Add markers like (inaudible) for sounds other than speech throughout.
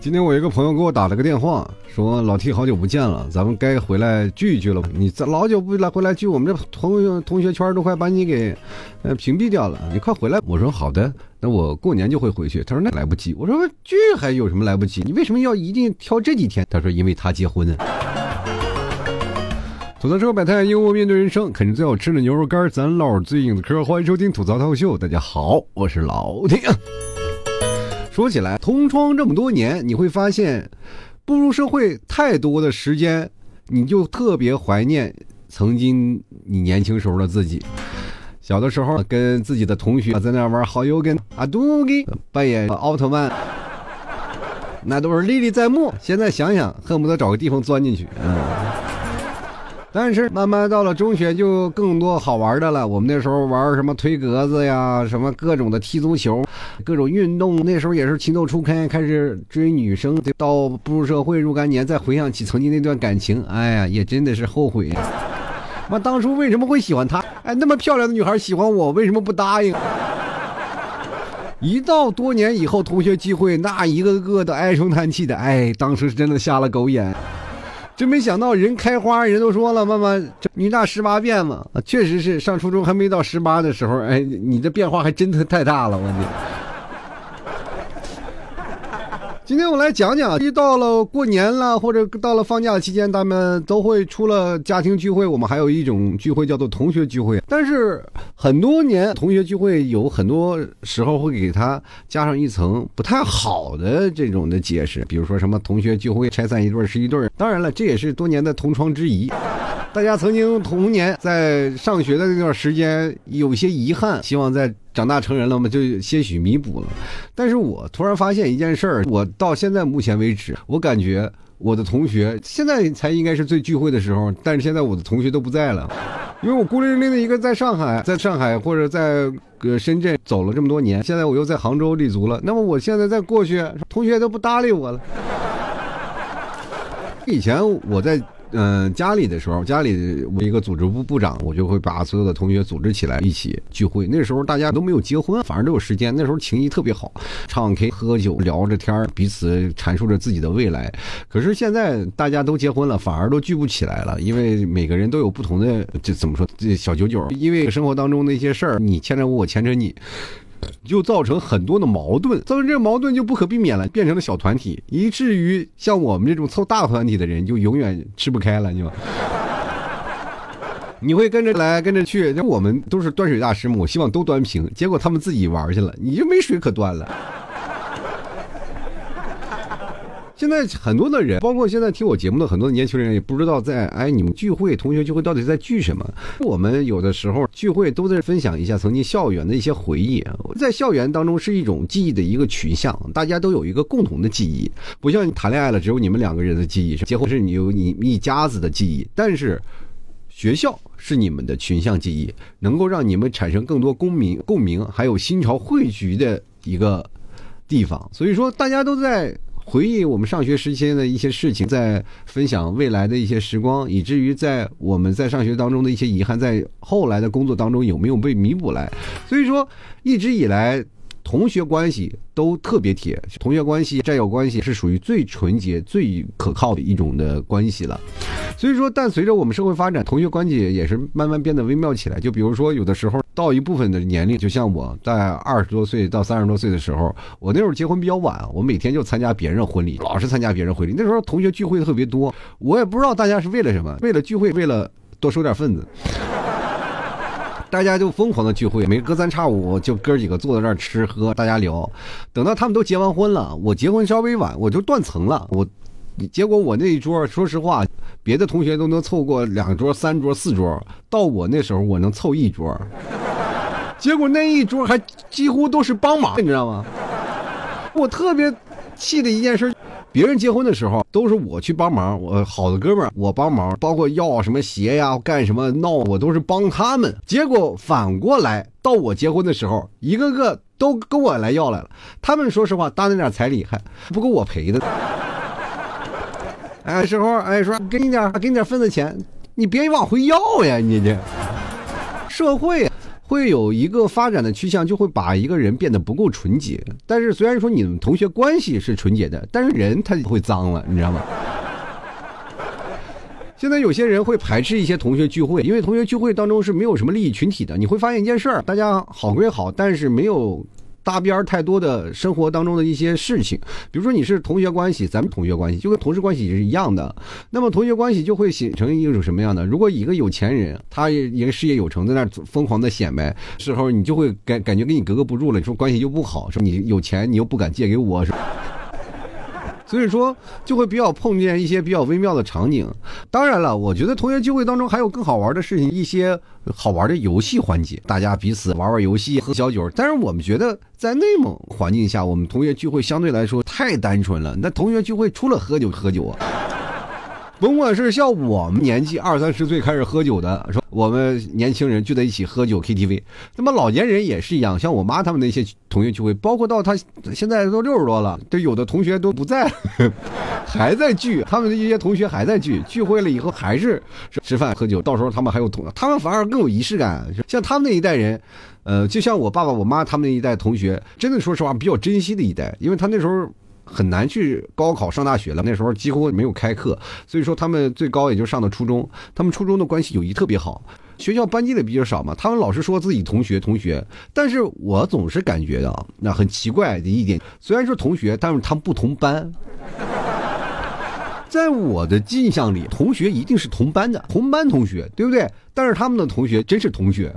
今天我一个朋友给我打了个电话，说老 T 好久不见了，咱们该回来聚一聚了。你这老久不来回来聚，我们这同学同学圈都快把你给呃屏蔽掉了，你快回来。我说好的，那我过年就会回去。他说那来不及。我说聚还有什么来不及？你为什么要一定挑这几天？他说因为他结婚。吐槽车百态，幽默面对人生，啃着最好吃的牛肉干，咱唠最硬的嗑。欢迎收听吐槽套秀，大家好，我是老 T。说起来，同窗这么多年，你会发现，步入社会太多的时间，你就特别怀念曾经你年轻时候的自己。小的时候，跟自己的同学在那玩好友跟阿杜给扮演奥特曼，那都是历历在目。现在想想，恨不得找个地方钻进去。嗯。但是慢慢到了中学，就更多好玩的了。我们那时候玩什么推格子呀，什么各种的踢足球，各种运动。那时候也是情窦初开，开始追女生。到步入社会，若干年，再回想起曾经那段感情，哎呀，也真的是后悔。妈，当初为什么会喜欢她？哎，那么漂亮的女孩喜欢我，为什么不答应？一到多年以后同学聚会，那一个个的唉声叹气的，哎，当时是真的瞎了狗眼。真没想到，人开花，人都说了，妈妈女大十八变嘛，确实是上初中还没到十八的时候，哎，你这变化还真的太大了，我你。今天我来讲讲，一到了过年了，或者到了放假期间，他们都会出了家庭聚会。我们还有一种聚会叫做同学聚会，但是很多年同学聚会有很多时候会给他加上一层不太好的这种的解释，比如说什么同学聚会拆散一对是一对。当然了，这也是多年的同窗之谊。大家曾经童年在上学的那段时间有些遗憾，希望在长大成人了嘛就些许弥补了。但是我突然发现一件事儿，我到现在目前为止，我感觉我的同学现在才应该是最聚会的时候，但是现在我的同学都不在了，因为我孤零零的一个在上海，在上海或者在呃深圳走了这么多年，现在我又在杭州立足了。那么我现在再过去，同学都不搭理我了。以前我在。嗯，家里的时候，家里我一个组织部部长，我就会把所有的同学组织起来一起聚会。那时候大家都没有结婚，反正都有时间。那时候情谊特别好，唱 K、喝酒、聊着天彼此阐述着自己的未来。可是现在大家都结婚了，反而都聚不起来了，因为每个人都有不同的，这怎么说？这小九九，因为生活当中的一些事儿，你牵着我，我牵着你。就造成很多的矛盾，造成这个矛盾就不可避免了，变成了小团体，以至于像我们这种凑大团体的人就永远吃不开了，就 (laughs) 你会跟着来跟着去，那我们都是端水大师嘛，我希望都端平，结果他们自己玩去了，你就没水可端了。现在很多的人，包括现在听我节目的很多的年轻人，也不知道在哎，你们聚会、同学聚会到底在聚什么？我们有的时候聚会都在分享一下曾经校园的一些回忆，在校园当中是一种记忆的一个群像，大家都有一个共同的记忆，不像你谈恋爱了只有你们两个人的记忆，结婚是你有你一家子的记忆，但是学校是你们的群像记忆，能够让你们产生更多共鸣、共鸣，还有心潮汇聚的一个地方。所以说，大家都在。回忆我们上学时期的一些事情，在分享未来的一些时光，以至于在我们在上学当中的一些遗憾，在后来的工作当中有没有被弥补来？所以说，一直以来同学关系都特别铁，同学关系、战友关系是属于最纯洁、最可靠的一种的关系了。所以说，但随着我们社会发展，同学关系也是慢慢变得微妙起来。就比如说，有的时候。到一部分的年龄，就像我在二十多岁到三十多岁的时候，我那时候结婚比较晚，我每天就参加别人婚礼，老是参加别人婚礼。那时候同学聚会特别多，我也不知道大家是为了什么，为了聚会，为了多收点份子，大家就疯狂的聚会，每隔三差五就哥几个坐在那儿吃喝，大家聊。等到他们都结完婚了，我结婚稍微晚，我就断层了。我结果我那一桌，说实话，别的同学都能凑过两桌、三桌、四桌，到我那时候我能凑一桌。结果那一桌还几乎都是帮忙，你知道吗？我特别气的一件事，别人结婚的时候都是我去帮忙，我好的哥们儿我帮忙，包括要什么鞋呀、干什么闹，我都是帮他们。结果反过来到我结婚的时候，一个个都跟我来要来了。他们说实话搭那点彩礼还不够我赔的。(laughs) 哎，时候哎说给你点给你点份子钱，你别往回要呀，你这社会。会有一个发展的趋向，就会把一个人变得不够纯洁。但是虽然说你们同学关系是纯洁的，但是人他会脏了，你知道吗？现在有些人会排斥一些同学聚会，因为同学聚会当中是没有什么利益群体的。你会发现一件事儿，大家好归好，但是没有。搭边太多的生活当中的一些事情，比如说你是同学关系，咱们同学关系就跟同事关系也是一样的。那么同学关系就会形成一种什么样的？如果一个有钱人，他一个事业有成，在那疯狂的显摆时候，你就会感感觉跟你格格不入了。你说关系又不好，说你有钱，你又不敢借给我，是？所以说，就会比较碰见一些比较微妙的场景。当然了，我觉得同学聚会当中还有更好玩的事情，一些好玩的游戏环节，大家彼此玩玩游戏，喝小酒。但是我们觉得，在内蒙环境下，我们同学聚会相对来说太单纯了。那同学聚会除了喝酒，喝酒啊。甭管是像我们年纪二三十岁开始喝酒的，说我们年轻人聚在一起喝酒 KTV，那么老年人也是一样，像我妈他们那些同学聚会，包括到他现在都六十多了，这有的同学都不在，(laughs) 还在聚，他们的一些同学还在聚，聚会了以后还是吃饭喝酒，到时候他们还有同，他们反而更有仪式感，像他们那一代人，呃，就像我爸爸我妈他们那一代同学，真的说实话比较珍惜的一代，因为他那时候。很难去高考上大学了，那时候几乎没有开课，所以说他们最高也就上的初中。他们初中的关系友谊特别好，学校班级的比较少嘛，他们老是说自己同学同学，但是我总是感觉到那很奇怪的一点，虽然说同学，但是他们不同班。在我的印象里，同学一定是同班的，同班同学，对不对？但是他们的同学真是同学。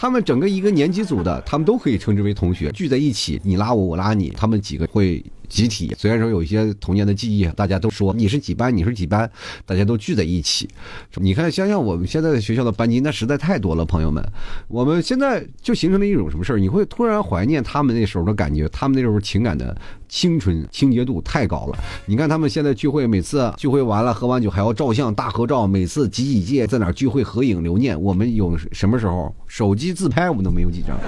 他们整个一个年级组的，他们都可以称之为同学，聚在一起，你拉我，我拉你，他们几个会。集体虽然说有一些童年的记忆，大家都说你是几班，你是几班，大家都聚在一起。你看，想想我们现在的学校的班级，那实在太多了，朋友们。我们现在就形成了一种什么事儿？你会突然怀念他们那时候的感觉，他们那时候情感的清纯、清洁度太高了。你看他们现在聚会，每次聚会完了，喝完酒还要照相、大合照，每次几几届在哪聚会合影留念。我们有什么时候手机自拍，我们都没有几张。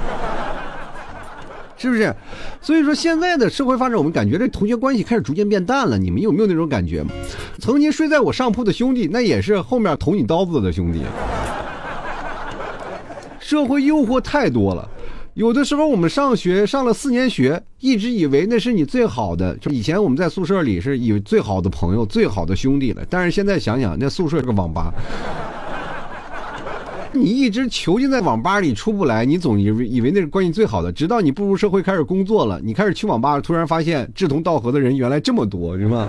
是不是？所以说现在的社会发展，我们感觉这同学关系开始逐渐变淡了。你们有没有那种感觉？曾经睡在我上铺的兄弟，那也是后面捅你刀子的兄弟。社会诱惑太多了，有的时候我们上学上了四年学，一直以为那是你最好的。就以前我们在宿舍里是以最好的朋友、最好的兄弟了，但是现在想想，那宿舍是个网吧。你一直囚禁在网吧里出不来，你总以为以为那是关系最好的，直到你步入社会开始工作了，你开始去网吧，突然发现志同道合的人原来这么多，是吗？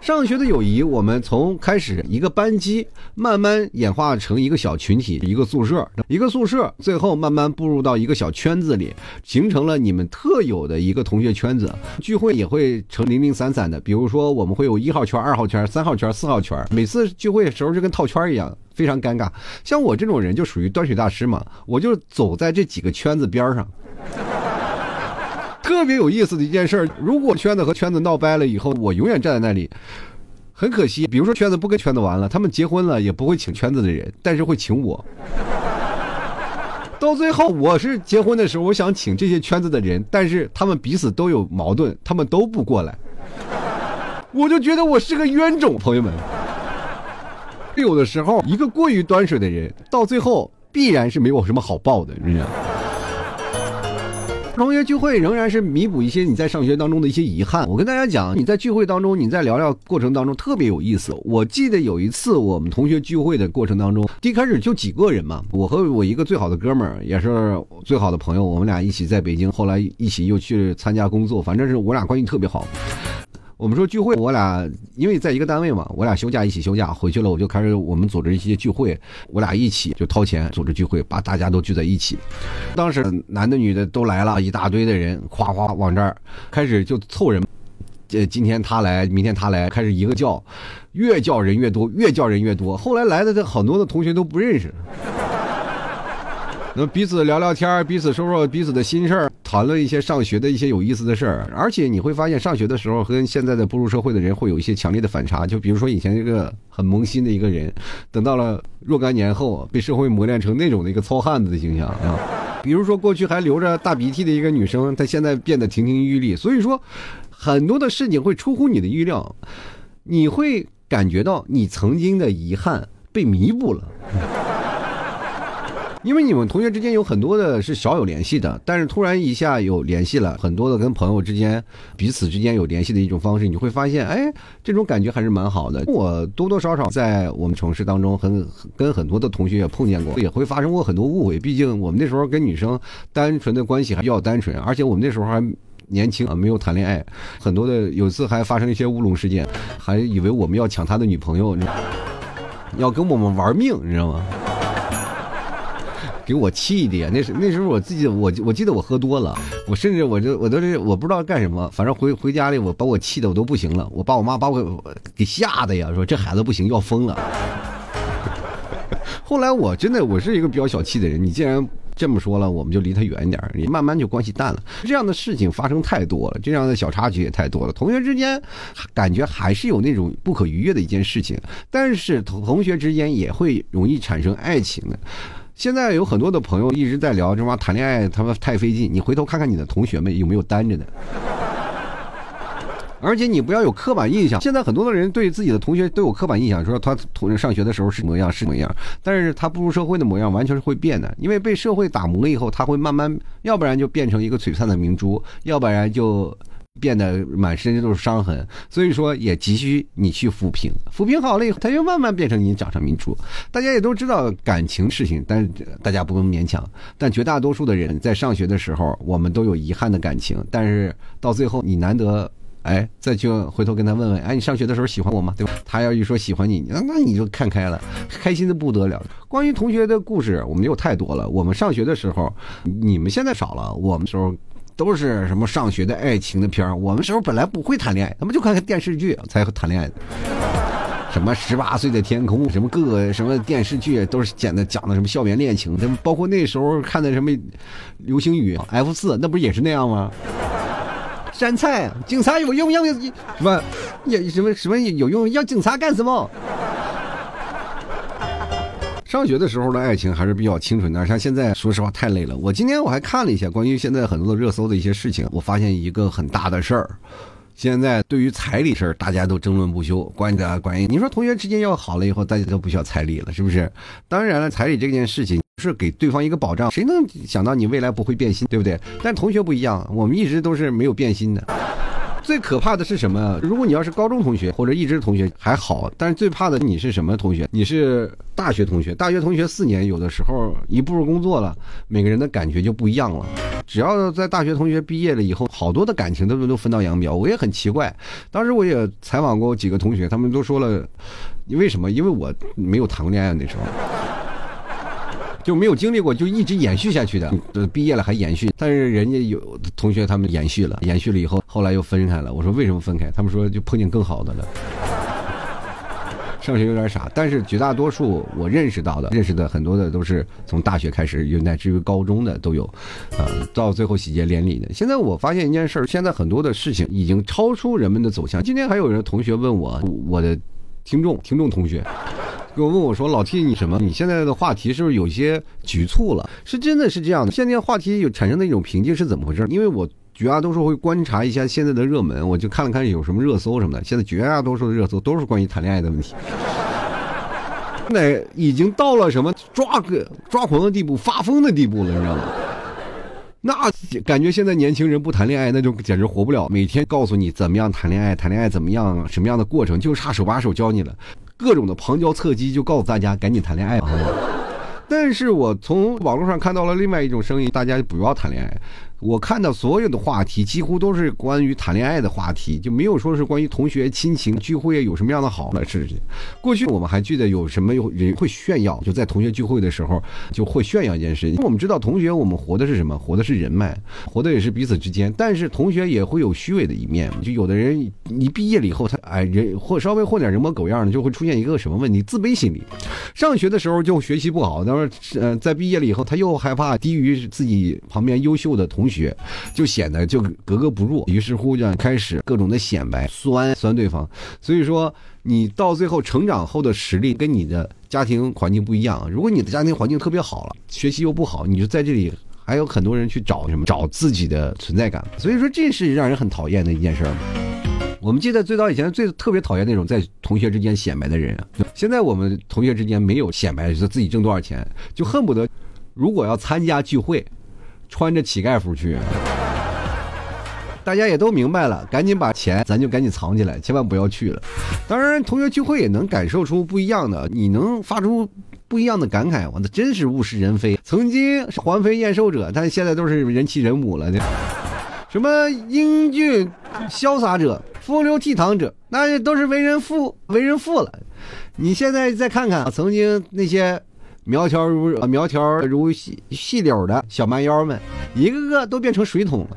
上学的友谊，我们从开始一个班级，慢慢演化成一个小群体，一个宿舍，一个宿舍，最后慢慢步入到一个小圈子里，形成了你们特有的一个同学圈子。聚会也会成零零散散的，比如说我们会有一号圈、二号圈、三号圈、四号圈，每次聚会的时候就跟套圈一样。非常尴尬，像我这种人就属于端水大师嘛，我就走在这几个圈子边上。特别有意思的一件事，如果圈子和圈子闹掰了以后，我永远站在那里，很可惜。比如说圈子不跟圈子玩了，他们结婚了也不会请圈子的人，但是会请我。(laughs) 到最后，我是结婚的时候，我想请这些圈子的人，但是他们彼此都有矛盾，他们都不过来，我就觉得我是个冤种，朋友们。有的时候，一个过于端水的人，到最后必然是没有什么好报的，你知道？同学聚会仍然是弥补一些你在上学当中的一些遗憾。我跟大家讲，你在聚会当中，你在聊聊过程当中特别有意思。我记得有一次我们同学聚会的过程当中，一开始就几个人嘛，我和我一个最好的哥们儿，也是最好的朋友，我们俩一起在北京，后来一起又去参加工作，反正是我俩关系特别好。我们说聚会，我俩因为在一个单位嘛，我俩休假一起休假回去了，我就开始我们组织一些聚会，我俩一起就掏钱组织聚会，把大家都聚在一起。当时男的女的都来了，一大堆的人，哗哗往这儿开始就凑人，这今天他来，明天他来，开始一个叫，越叫人越多，越叫人越多。后来来的这很多的同学都不认识。那彼此聊聊天彼此说说彼此的心事儿，谈论一些上学的一些有意思的事儿。而且你会发现，上学的时候和现在的步入社会的人会有一些强烈的反差。就比如说以前一个很萌新的一个人，等到了若干年后，被社会磨练成那种的一个糙汉子的形象啊。比如说过去还流着大鼻涕的一个女生，她现在变得亭亭玉立。所以说，很多的事情会出乎你的预料，你会感觉到你曾经的遗憾被弥补了。因为你们同学之间有很多的是少有联系的，但是突然一下有联系了，很多的跟朋友之间彼此之间有联系的一种方式，你会发现，哎，这种感觉还是蛮好的。我多多少少在我们城市当中，很跟很多的同学也碰见过，也会发生过很多误会。毕竟我们那时候跟女生单纯的关系还比较单纯，而且我们那时候还年轻啊，没有谈恋爱，很多的有次还发生一些乌龙事件，还以为我们要抢他的女朋友，要跟我们玩命，你知道吗？给我气的呀！那时那时候我自己，我我记得我喝多了，我甚至我就我都是我不知道干什么，反正回回家里我把我气的我都不行了，我爸我妈把我给吓的呀，说这孩子不行要疯了。(laughs) 后来我真的我是一个比较小气的人，你既然这么说了，我们就离他远一点，你慢慢就关系淡了。这样的事情发生太多了，这样的小插曲也太多了。同学之间感觉还是有那种不可逾越的一件事情，但是同同学之间也会容易产生爱情的。现在有很多的朋友一直在聊这妈谈恋爱，他们太费劲。你回头看看你的同学们有没有单着的，而且你不要有刻板印象。现在很多的人对自己的同学都有刻板印象，说他同上学的时候是模样是模样，但是他步入社会的模样完全是会变的，因为被社会打磨以后，他会慢慢，要不然就变成一个璀璨的明珠，要不然就。变得满身都是伤痕，所以说也急需你去抚平，抚平好了以后，他就慢慢变成你掌上明珠。大家也都知道感情事情，但是大家不能勉强。但绝大多数的人在上学的时候，我们都有遗憾的感情，但是到最后你难得，哎，再去回头跟他问问，哎，你上学的时候喜欢我吗？对吧？他要一说喜欢你，那那你就看开了，开心的不得了。关于同学的故事，我们有太多了。我们上学的时候，你们现在少了，我们时候。都是什么上学的爱情的片儿？我们时候本来不会谈恋爱，他们就看看电视剧才会谈恋爱。什么十八岁的天空，什么各个什么电视剧都是讲的讲的什么校园恋情，他们包括那时候看的什么流星雨、F 四，那不也是那样吗？山菜，警察有用要什么？也什么什么有用？要警察干什么？上学的时候的爱情还是比较清纯的，像现在说实话太累了。我今天我还看了一下关于现在很多的热搜的一些事情，我发现一个很大的事儿，现在对于彩礼事儿大家都争论不休。关于的关于你说同学之间要好了以后，大家都不需要彩礼了，是不是？当然了，彩礼这件事情是给对方一个保障，谁能想到你未来不会变心，对不对？但同学不一样，我们一直都是没有变心的。最可怕的是什么？如果你要是高中同学或者一直同学还好，但是最怕的你是什么同学？你是大学同学。大学同学四年，有的时候一步入工作了，每个人的感觉就不一样了。只要在大学同学毕业了以后，好多的感情都都分道扬镳。我也很奇怪，当时我也采访过几个同学，他们都说了，为什么？因为我没有谈过恋爱那时候。就没有经历过，就一直延续下去的。毕业了还延续，但是人家有同学他们延续了，延续了以后，后来又分开了。我说为什么分开？他们说就碰见更好的了。上学有点傻，但是绝大多数我认识到的、认识的很多的都是从大学开始，有乃至于高中的都有，啊，到最后喜结连理的。现在我发现一件事儿，现在很多的事情已经超出人们的走向。今天还有人同学问我，我的听众、听众同学。给我问我说：“老 T，你什么？你现在的话题是不是有些局促了？是真的是这样的。现在话题有产生的一种瓶颈是怎么回事？因为我绝大多数会观察一下现在的热门，我就看了看有什么热搜什么的。现在绝大多数的热搜都是关于谈恋爱的问题。(laughs) 那已经到了什么抓个抓狂的地步、发疯的地步了，你知道吗？那感觉现在年轻人不谈恋爱，那就简直活不了。每天告诉你怎么样谈恋爱，谈恋爱怎么样，什么样的过程，就差手把手教你了。”各种的旁敲侧击就告诉大家赶紧谈恋爱吧，但是我从网络上看到了另外一种声音，大家不要谈恋爱。我看到所有的话题几乎都是关于谈恋爱的话题，就没有说是关于同学亲情聚会有什么样的好的事情。过去我们还记得有什么人会炫耀，就在同学聚会的时候就会炫耀一件事情。我们知道同学，我们活的是什么？活的是人脉，活的也是彼此之间。但是同学也会有虚伪的一面，就有的人一毕业了以后，他哎人或稍微混点人模狗样的，就会出现一个什么问题？自卑心理。上学的时候就学习不好，但是呃在毕业了以后，他又害怕低于自己旁边优秀的同学就显得就格格不入，于是乎就开始各种的显摆，酸酸对方。所以说，你到最后成长后的实力跟你的家庭环境不一样。如果你的家庭环境特别好了，学习又不好，你就在这里还有很多人去找什么找自己的存在感。所以说，这是让人很讨厌的一件事儿。我们记得最早以前最特别讨厌那种在同学之间显摆的人啊。现在我们同学之间没有显摆，说自己挣多少钱，就恨不得。如果要参加聚会，穿着乞丐服去。大家也都明白了，赶紧把钱，咱就赶紧藏起来，千万不要去了。当然，同学聚会也能感受出不一样的，你能发出不一样的感慨。我那真是物是人非，曾经是环肥燕瘦者，但现在都是人妻人母了的。什么英俊潇洒者、风流倜傥者，那都是为人父、为人父了。你现在再看看曾经那些苗条如苗条如细细柳的小蛮腰们，一个个都变成水桶了。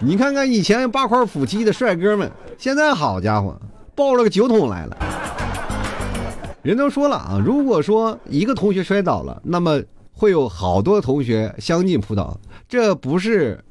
你看看以前八块腹肌的帅哥们，现在好家伙，抱了个酒桶来了。人都说了啊，如果说一个同学摔倒了，那么会有好多同学相继扑倒，这不是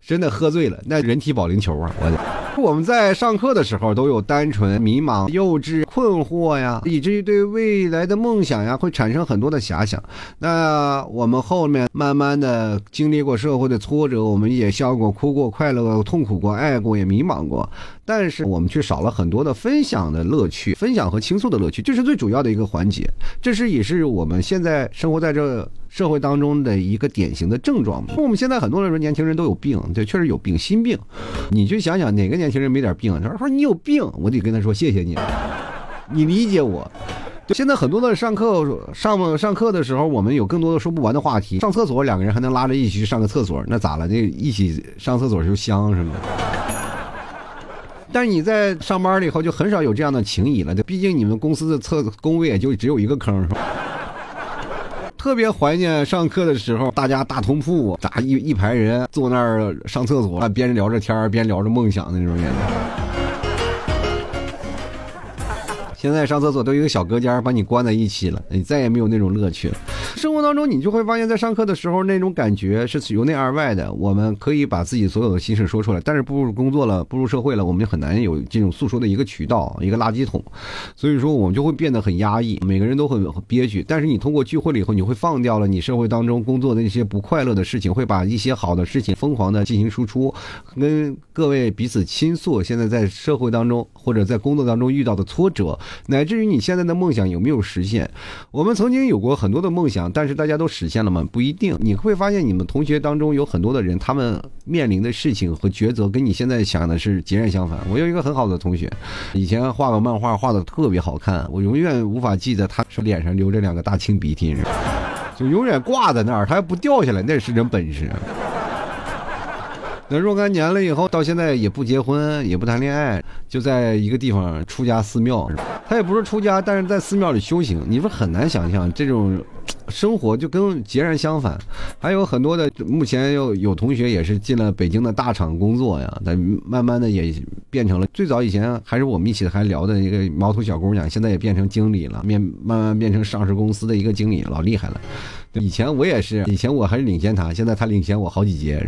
真的喝醉了，那人体保龄球啊，我的。(laughs) 我们在上课的时候都有单纯、迷茫、幼稚、困惑呀，以至于对未来的梦想呀会产生很多的遐想。那我们后面慢慢的经历过社会的挫折，我们也笑过、哭过、快乐过、痛苦过、爱过，也迷茫过。但是我们却少了很多的分享的乐趣，分享和倾诉的乐趣，这是最主要的一个环节。这是也是我们现在生活在这社会当中的一个典型的症状。我们现在很多人说年轻人都有病，对，确实有病，心病。你去想想哪个年轻人没点病？他说你有病，我得跟他说谢谢你，你理解我。现在很多的上课上上课的时候，我们有更多的说不完的话题。上厕所两个人还能拉着一起去上个厕所，那咋了？那一起上厕所就香是吗？但是你在上班了以后，就很少有这样的情谊了。毕竟你们公司的厕工位也就只有一个坑，是吧？特别怀念上课的时候，大家大通铺，咋一一排人坐那儿上厕所，边聊着天边聊着梦想的那种感觉。现在上厕所都有一个小隔间把你关在一起了，你再也没有那种乐趣了。生活当中，你就会发现，在上课的时候，那种感觉是由内而外的。我们可以把自己所有的心事说出来，但是步入工作了，步入社会了，我们就很难有这种诉说的一个渠道，一个垃圾桶。所以说，我们就会变得很压抑，每个人都很憋屈。但是你通过聚会了以后，你会放掉了你社会当中工作的那些不快乐的事情，会把一些好的事情疯狂的进行输出，跟各位彼此倾诉。现在在社会当中或者在工作当中遇到的挫折。乃至于你现在的梦想有没有实现？我们曾经有过很多的梦想，但是大家都实现了吗？不一定。你会发现，你们同学当中有很多的人，他们面临的事情和抉择跟你现在想的是截然相反。我有一个很好的同学，以前画个漫画画的特别好看，我永远无法记得他是脸上流着两个大青鼻涕，就永远挂在那儿，他还不掉下来，那是真本事。那若干年了以后，到现在也不结婚，也不谈恋爱，就在一个地方出家寺庙。他也不是出家，但是在寺庙里修行。你说很难想象这种生活就跟截然相反。还有很多的，目前有有同学也是进了北京的大厂工作呀，但慢慢的也变成了最早以前还是我们一起还聊的一个毛头小姑娘，现在也变成经理了，面慢慢变成上市公司的一个经理，老厉害了。以前我也是，以前我还是领先他，现在他领先我好几阶。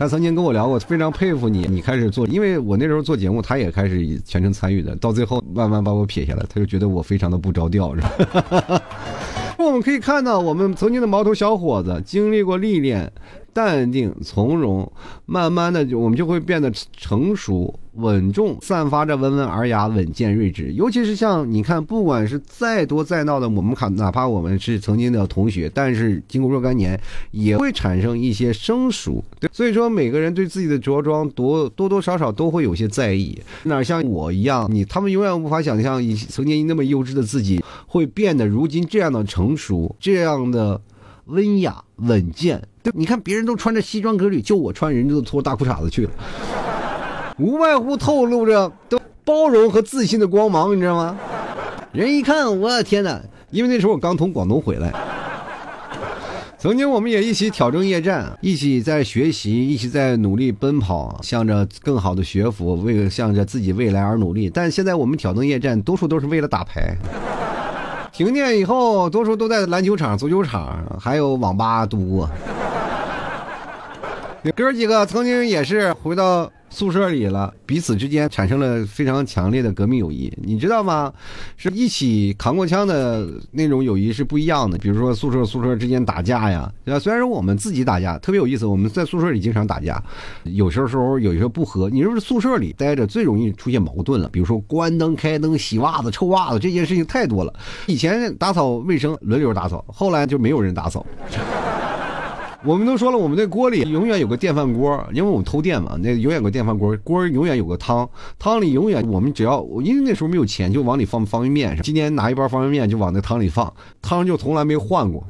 他曾经跟我聊过，非常佩服你。你开始做，因为我那时候做节目，他也开始全程参与的。到最后慢慢把我撇下来，他就觉得我非常的不着调，是吧？(laughs) 我们可以看到，我们曾经的毛头小伙子经历过历练。淡定从容，慢慢的就我们就会变得成熟稳重，散发着温文尔雅、稳健睿智。尤其是像你看，不管是再多再闹的，我们看哪怕我们是曾经的同学，但是经过若干年，也会产生一些生疏。所以说每个人对自己的着装多多多少少都会有些在意。哪像我一样，你他们永远无法想象，以曾经那么幼稚的自己，会变得如今这样的成熟，这样的。温雅稳健，对，你看别人都穿着西装革履，就我穿人家都脱大裤衩子去了，无外乎透露着都包容和自信的光芒，你知道吗？人一看，我的天哪！因为那时候我刚从广东回来，曾经我们也一起挑灯夜战，一起在学习，一起在努力奔跑，向着更好的学府，为了向着自己未来而努力。但现在我们挑灯夜战，多数都是为了打牌。停电以后，多数都在篮球场、足球场，还有网吧度过。哥几个曾经也是回到宿舍里了，彼此之间产生了非常强烈的革命友谊，你知道吗？是一起扛过枪的那种友谊是不一样的。比如说宿舍宿舍之间打架呀，对吧？虽然说我们自己打架特别有意思，我们在宿舍里经常打架，有时候时候有些不和。你是不是宿舍里待着最容易出现矛盾了，比如说关灯、开灯、洗袜子、臭袜子这件事情太多了。以前打扫卫生轮流打扫，后来就没有人打扫。我们都说了，我们那锅里永远有个电饭锅，因为我们偷电嘛，那永远有个电饭锅，锅永远有个汤，汤里永远我们只要因为那时候没有钱，就往里放方便面。今天拿一包方便面就往那汤里放，汤就从来没换过，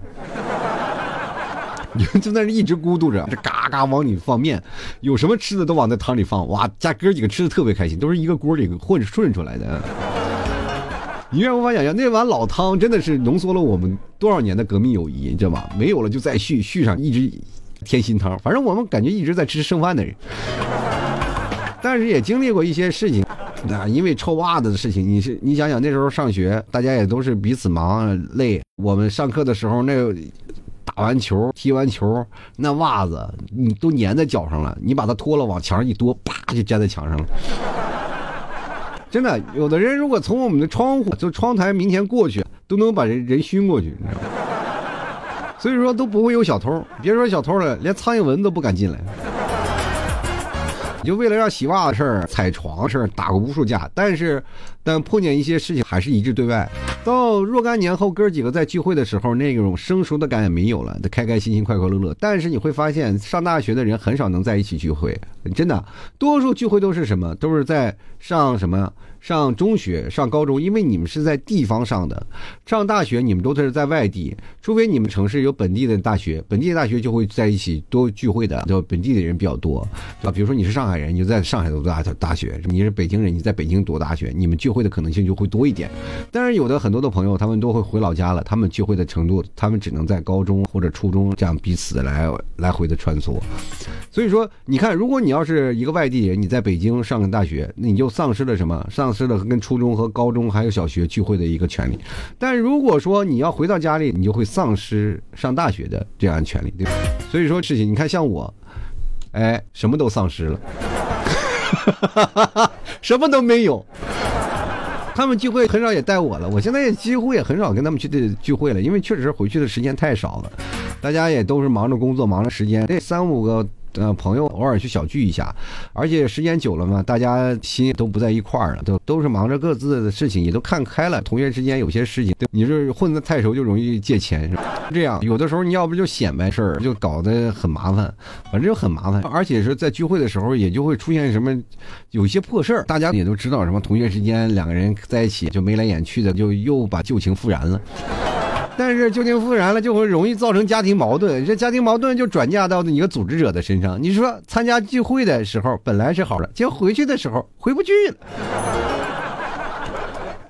(laughs) 就在那一直咕嘟着，这嘎嘎往里放面，有什么吃的都往那汤里放，哇，家哥几个吃的特别开心，都是一个锅里混顺出来的。你让无法想象，那碗老汤真的是浓缩了我们多少年的革命友谊，你知道吗？没有了就再续，续上一直添新汤。反正我们感觉一直在吃剩饭的人，但是也经历过一些事情啊，因为臭袜子的事情。你是你想想那时候上学，大家也都是彼此忙累。我们上课的时候，那打完球、踢完球，那袜子你都粘在脚上了，你把它脱了往墙上一多，啪就粘在墙上了。真的，有的人如果从我们的窗户就窗台明前过去，都能把人人熏过去，你知道吗？所以说都不会有小偷，别说小偷了，连苍蝇蚊子都不敢进来。就为了让洗袜子事儿、踩床事儿打过无数架，但是，但碰见一些事情还是一致对外。到若干年后，哥几个在聚会的时候，那种生疏的感也没有了，开开心心、快快乐乐。但是你会发现，上大学的人很少能在一起聚会，真的，多数聚会都是什么？都是在上什么？上中学、上高中，因为你们是在地方上的；上大学，你们都是在外地。除非你们城市有本地的大学，本地的大学就会在一起多聚会的，就本地的人比较多，对吧？比如说你是上海人，你就在上海读大大学；你是北京人，你在北京读大学，你们聚会的可能性就会多一点。但是有的很多的朋友，他们都会回老家了，他们聚会的程度，他们只能在高中或者初中这样彼此来来回的穿梭。所以说，你看，如果你要是一个外地人，你在北京上个大学，那你就丧失了什么？丧失了跟初中和高中还有小学聚会的一个权利。但如果说你要回到家里，你就会丧失上大学的这样权利，对吧？所以说事情，你看像我，哎，什么都丧失了，(laughs) 什么都没有。他们聚会很少也带我了，我现在也几乎也很少跟他们去的聚会了，因为确实回去的时间太少了，大家也都是忙着工作，忙着时间，这三五个。呃，朋友偶尔去小聚一下，而且时间久了嘛，大家心都不在一块儿了，都都是忙着各自的事情，也都看开了。同学之间有些事情，你是混得太熟就容易借钱，是？这样有的时候你要不就显摆事儿，就搞得很麻烦，反正就很麻烦。而且是在聚会的时候，也就会出现什么有些破事儿，大家也都知道，什么同学之间两个人在一起就眉来眼去的，就又把旧情复燃了。但是旧情复燃了，就会容易造成家庭矛盾。这家庭矛盾就转嫁到一个组织者的身上。你说参加聚会的时候本来是好的，结果回去的时候回不去了。(laughs)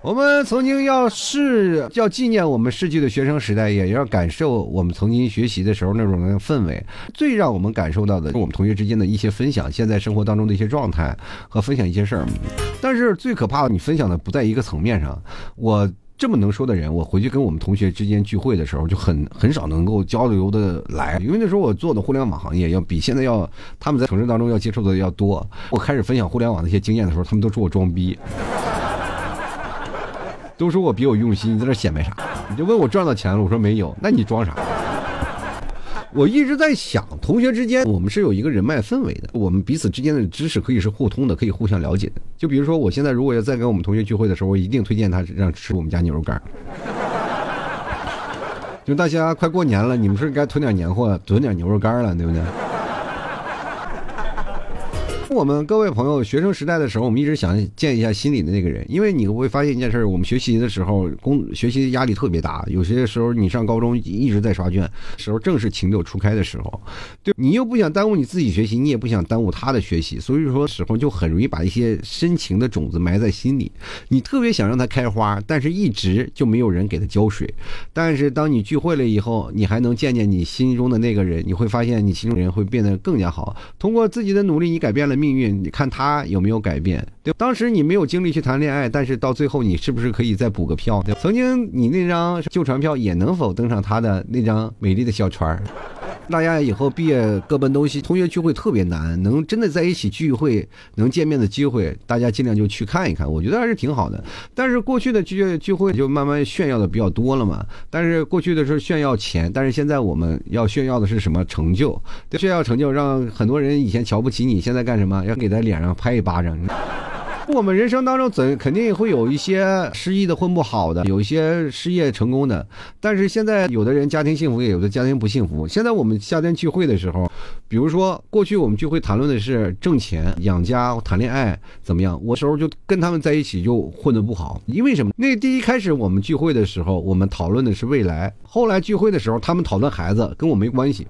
我们曾经要是要纪念我们逝去的学生时代，也要感受我们曾经学习的时候那种氛围。最让我们感受到的是我们同学之间的一些分享，现在生活当中的一些状态和分享一些事儿。但是最可怕的，你分享的不在一个层面上。我。这么能说的人，我回去跟我们同学之间聚会的时候，就很很少能够交流的来，因为那时候我做的互联网行业要比现在要他们在城市当中要接触的要多。我开始分享互联网那些经验的时候，他们都说我装逼，都说我别有用心，你在这显摆啥？你就问我赚到钱了，我说没有，那你装啥？我一直在想，同学之间我们是有一个人脉氛围的，我们彼此之间的知识可以是互通的，可以互相了解的。就比如说，我现在如果要再跟我们同学聚会的时候，我一定推荐他让吃我们家牛肉干。就大家快过年了，你们是该囤点年货，囤点牛肉干了，对不对？我们各位朋友，学生时代的时候，我们一直想见一下心里的那个人，因为你会发现一件事：我们学习的时候，工学习压力特别大。有些时候，你上高中一直在刷卷，时候正是情窦初开的时候，对你又不想耽误你自己学习，你也不想耽误他的学习，所以说时候就很容易把一些深情的种子埋在心里。你特别想让它开花，但是一直就没有人给它浇水。但是当你聚会了以后，你还能见见你心中的那个人，你会发现你心中人会变得更加好。通过自己的努力，你改变了。命运，你看他有没有改变？对，当时你没有精力去谈恋爱，但是到最后，你是不是可以再补个票？对，曾经你那张旧船票也能否登上他的那张美丽的小船？大家以后毕业各奔东西，同学聚会特别难，能真的在一起聚会、能见面的机会，大家尽量就去看一看，我觉得还是挺好的。但是过去的聚聚会就慢慢炫耀的比较多了嘛。但是过去的时候炫耀钱，但是现在我们要炫耀的是什么成就？炫耀成就，让很多人以前瞧不起你，现在干什么？要给他脸上拍一巴掌。(laughs) 我们人生当中怎肯定会有一些失意的混不好的，有一些失业成功的，但是现在有的人家庭幸福，也有的家庭不幸福。现在我们夏天聚会的时候，比如说过去我们聚会谈论的是挣钱、养家、谈恋爱怎么样，我时候就跟他们在一起就混得不好，因为什么？那第一开始我们聚会的时候，我们讨论的是未来，后来聚会的时候他们讨论孩子，跟我没关系。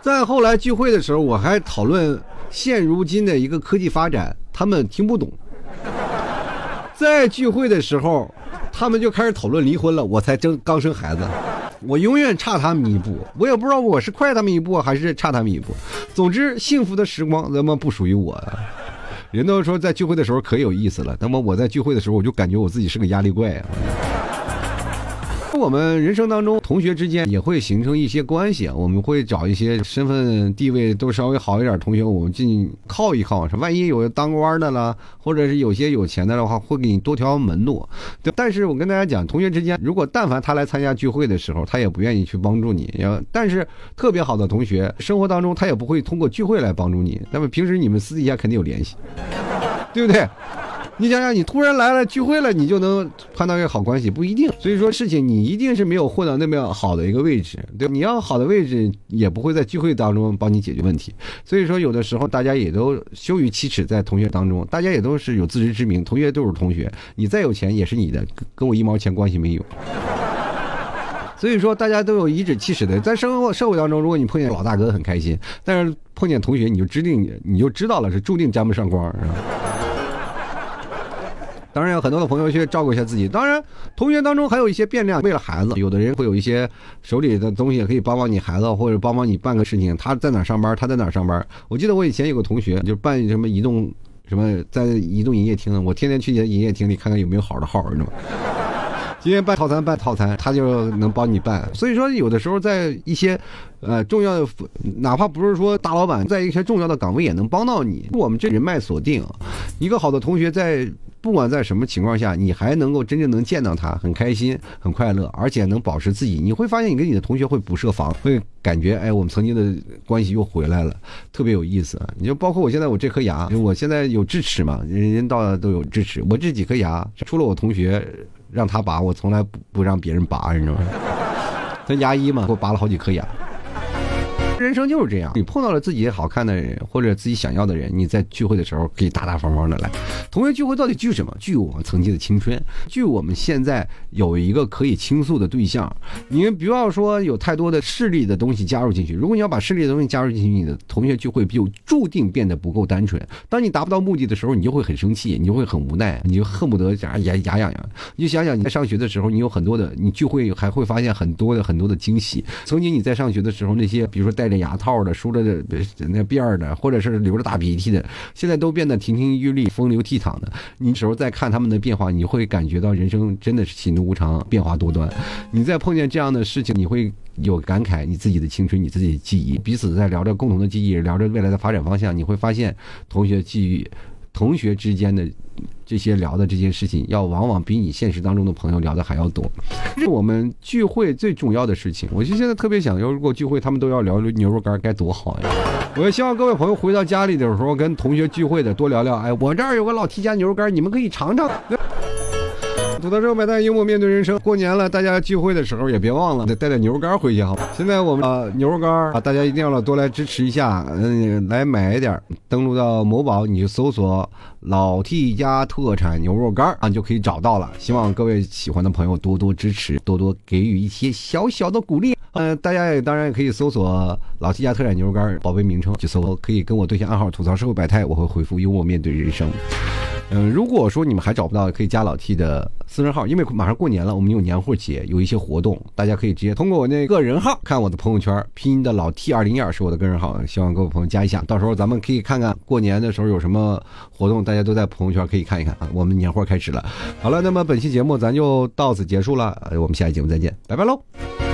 再后来聚会的时候，我还讨论现如今的一个科技发展。他们听不懂，在聚会的时候，他们就开始讨论离婚了。我才正刚生孩子，我永远差他们一步。我也不知道我是快他们一步还是差他们一步。总之，幸福的时光那么不属于我。人都说在聚会的时候可有意思了，那么我在聚会的时候，我就感觉我自己是个压力怪啊。我们人生当中，同学之间也会形成一些关系，我们会找一些身份地位都稍微好一点同学，我们进靠一靠。是万一有当官的了，或者是有些有钱的的话，会给你多条门路。对但是我跟大家讲，同学之间，如果但凡他来参加聚会的时候，他也不愿意去帮助你。要但是特别好的同学，生活当中他也不会通过聚会来帮助你。那么平时你们私底下肯定有联系，对不对？你想想，你突然来了聚会了，你就能攀到一个好关系，不一定。所以说，事情你一定是没有混到那么好的一个位置，对你要好的位置，也不会在聚会当中帮你解决问题。所以说，有的时候大家也都羞于启齿，在同学当中，大家也都是有自知之明，同学都是同学，你再有钱也是你的，跟我一毛钱关系没有。所以说，大家都有颐指气使的，在生活社会当中，如果你碰见老大哥很开心，但是碰见同学，你就指定你就知道了，是注定沾不上光，是吧？当然有很多的朋友去照顾一下自己。当然，同学当中还有一些变量，为了孩子，有的人会有一些手里的东西可以帮帮你孩子，或者帮帮你办个事情。他在哪上班，他在哪上班。我记得我以前有个同学，就办什么移动什么，在移动营业厅，我天天去营业厅里看看有没有好的号，你知道吗？今天办套餐办套餐，他就能帮你办。所以说，有的时候在一些，呃，重要的，哪怕不是说大老板，在一些重要的岗位也能帮到你。我们这人脉锁定，一个好的同学在不管在什么情况下，你还能够真正能见到他，很开心，很快乐，而且能保持自己。你会发现，你跟你的同学会不设防，会感觉，哎，我们曾经的关系又回来了，特别有意思。你就包括我现在我这颗牙，我现在有智齿嘛，人人到都有智齿，我这几颗牙，除了我同学。让他拔，我从来不不让别人拔，你知道吗？他牙医嘛，给我拔了好几颗牙。人生就是这样，你碰到了自己好看的人或者自己想要的人，你在聚会的时候可以大大方方的来。同学聚会到底聚什么？聚我们曾经的青春，聚我们现在有一个可以倾诉的对象。你不要说有太多的势力的东西加入进去。如果你要把势力的东西加入进去，你的同学聚会就注定变得不够单纯。当你达不到目的的时候，你就会很生气，你就会很无奈，你就恨不得牙牙牙痒痒。你就想想你在上学的时候，你有很多的你聚会还会发现很多的很多的惊喜。曾经你在上学的时候，那些比如说带。牙套的，梳着那辫儿的，或者是流着大鼻涕的，现在都变得亭亭玉立、风流倜傥的。你时候再看他们的变化，你会感觉到人生真的是喜怒无常、变化多端。你再碰见这样的事情，你会有感慨，你自己的青春、你自己的记忆，彼此在聊着共同的记忆，聊着未来的发展方向，你会发现同学记忆。同学之间的这些聊的这些事情，要往往比你现实当中的朋友聊的还要多。是我们聚会最重要的事情。我就现在特别想要，如果聚会他们都要聊牛肉干，该多好呀！我也希望各位朋友回到家里的时候，跟同学聚会的多聊聊。哎，我这儿有个老提家牛肉干，你们可以尝尝。吐槽社会百态，幽默面对人生。过年了，大家聚会的时候也别忘了得带点牛肉干回去，好？现在我们啊牛肉干啊，大家一定要多来支持一下，嗯，来买一点。登录到某宝，你就搜索“老 T 家特产牛肉干”啊，就可以找到了。希望各位喜欢的朋友多多支持，多多给予一些小小的鼓励。嗯，大家也当然也可以搜索“老 T 家特产牛肉干”宝贝名称，去搜可以跟我对下暗号，吐槽社会百态，我会回复幽默面对人生。嗯，如果说你们还找不到，可以加老 T 的私人号，因为马上过年了，我们有年货节，有一些活动，大家可以直接通过我那个人号看我的朋友圈，拼音的老 T 二零一二是我的个人号，希望各位朋友加一下，到时候咱们可以看看过年的时候有什么活动，大家都在朋友圈可以看一看啊。我们年货开始了，好了，那么本期节目咱就到此结束了，我们下期节目再见，拜拜喽。